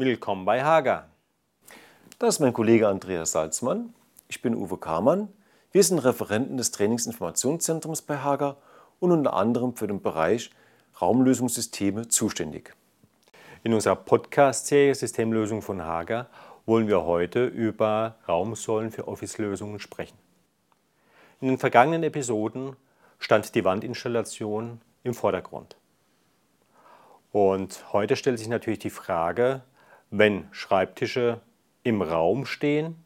Willkommen bei Hager. Das ist mein Kollege Andreas Salzmann. Ich bin Uwe Kamann. Wir sind Referenten des Trainingsinformationszentrums bei Hager und unter anderem für den Bereich Raumlösungssysteme zuständig. In unserer Podcast-Serie Systemlösung von Hager wollen wir heute über Raumsäulen für Office-Lösungen sprechen. In den vergangenen Episoden stand die Wandinstallation im Vordergrund. Und heute stellt sich natürlich die Frage, wenn Schreibtische im Raum stehen,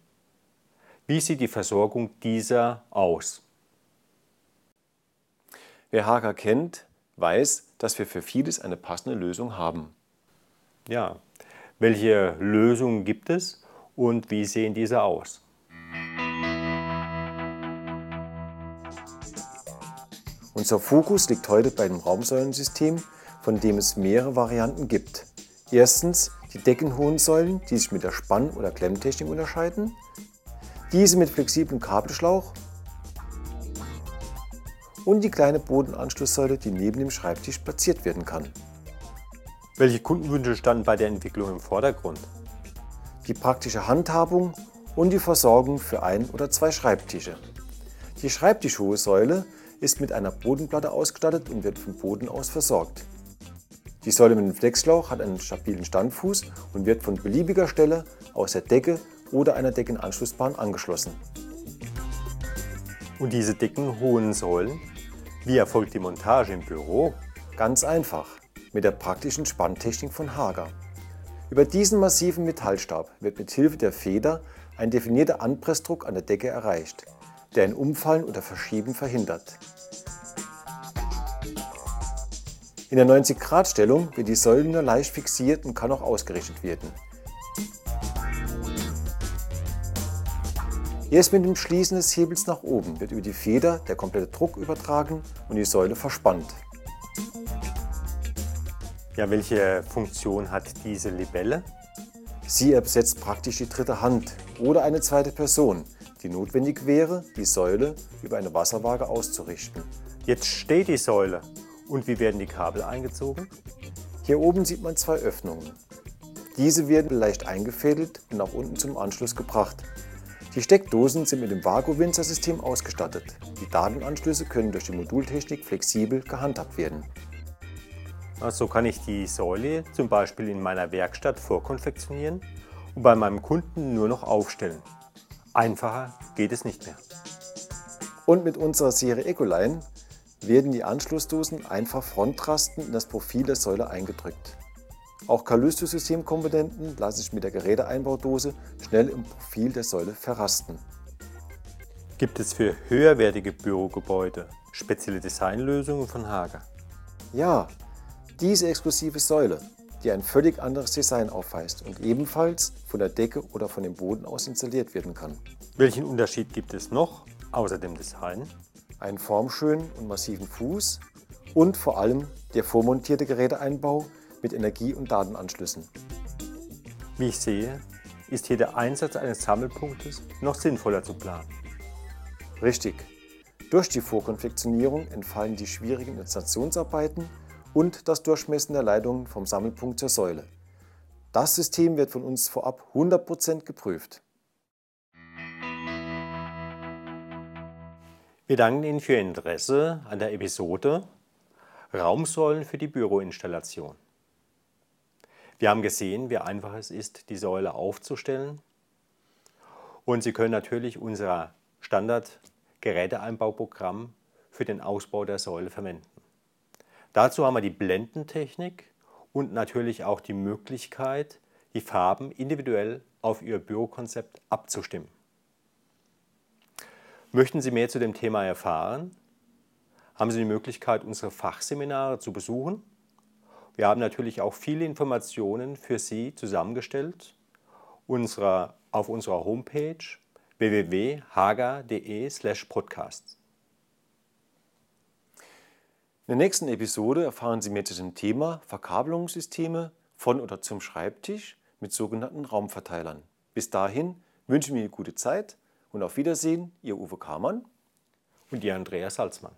wie sieht die Versorgung dieser aus? Wer Hager kennt, weiß, dass wir für vieles eine passende Lösung haben. Ja, welche Lösungen gibt es und wie sehen diese aus? Unser Fokus liegt heute bei dem Raumsäulensystem, von dem es mehrere Varianten gibt. Erstens die deckenhohen Säulen, die sich mit der Spann- oder Klemmtechnik unterscheiden. Diese mit flexiblem Kabelschlauch und die kleine Bodenanschlusssäule, die neben dem Schreibtisch platziert werden kann. Welche Kundenwünsche standen bei der Entwicklung im Vordergrund? Die praktische Handhabung und die Versorgung für ein oder zwei Schreibtische. Die schreibtischhohe Säule ist mit einer Bodenplatte ausgestattet und wird vom Boden aus versorgt. Die Säule mit dem Flexschlauch hat einen stabilen Standfuß und wird von beliebiger Stelle aus der Decke oder einer Deckenanschlussbahn angeschlossen. Und diese dicken, hohen Säulen, wie erfolgt die Montage im Büro? Ganz einfach, mit der praktischen Spanntechnik von Hager. Über diesen massiven Metallstab wird mit Hilfe der Feder ein definierter Anpressdruck an der Decke erreicht, der ein Umfallen oder Verschieben verhindert. In der 90-Grad-Stellung wird die Säule nur leicht fixiert und kann auch ausgerichtet werden. Erst mit dem Schließen des Hebels nach oben wird über die Feder der komplette Druck übertragen und die Säule verspannt. Ja, welche Funktion hat diese Libelle? Sie ersetzt praktisch die dritte Hand oder eine zweite Person, die notwendig wäre, die Säule über eine Wasserwaage auszurichten. Jetzt steht die Säule und wie werden die Kabel eingezogen? Hier oben sieht man zwei Öffnungen. Diese werden leicht eingefädelt und nach unten zum Anschluss gebracht. Die Steckdosen sind mit dem Vago-Winzer-System ausgestattet. Die Datenanschlüsse können durch die Modultechnik flexibel gehandhabt werden. So kann ich die Säule zum Beispiel in meiner Werkstatt vorkonfektionieren und bei meinem Kunden nur noch aufstellen. Einfacher geht es nicht mehr. Und mit unserer Serie Ecoline werden die Anschlussdosen einfach Frontrasten in das Profil der Säule eingedrückt. Auch Callisto-Systemkomponenten lassen sich mit der Geräteeinbaudose schnell im Profil der Säule verrasten. Gibt es für höherwertige Bürogebäude spezielle Designlösungen von Hager? Ja, diese exklusive Säule, die ein völlig anderes Design aufweist und ebenfalls von der Decke oder von dem Boden aus installiert werden kann. Welchen Unterschied gibt es noch außer dem Design? einen formschönen und massiven Fuß und vor allem der vormontierte Geräteeinbau mit Energie- und Datenanschlüssen. Wie ich sehe, ist hier der Einsatz eines Sammelpunktes noch sinnvoller zu planen. Richtig. Durch die Vorkonfektionierung entfallen die schwierigen Installationsarbeiten und das Durchmessen der Leitungen vom Sammelpunkt zur Säule. Das System wird von uns vorab 100% geprüft. Wir danken Ihnen für Ihr Interesse an der Episode Raumsäulen für die Büroinstallation. Wir haben gesehen, wie einfach es ist, die Säule aufzustellen. Und Sie können natürlich unser Standard-Geräteeinbauprogramm für den Ausbau der Säule verwenden. Dazu haben wir die Blendentechnik und natürlich auch die Möglichkeit, die Farben individuell auf Ihr Bürokonzept abzustimmen. Möchten Sie mehr zu dem Thema erfahren? Haben Sie die Möglichkeit, unsere Fachseminare zu besuchen? Wir haben natürlich auch viele Informationen für Sie zusammengestellt auf unserer Homepage www.haga.de/podcast. In der nächsten Episode erfahren Sie mehr zu dem Thema Verkabelungssysteme von oder zum Schreibtisch mit sogenannten Raumverteilern. Bis dahin wünschen wir Ihnen gute Zeit und auf Wiedersehen, Ihr Uwe Kamann und Ihr Andreas Salzmann.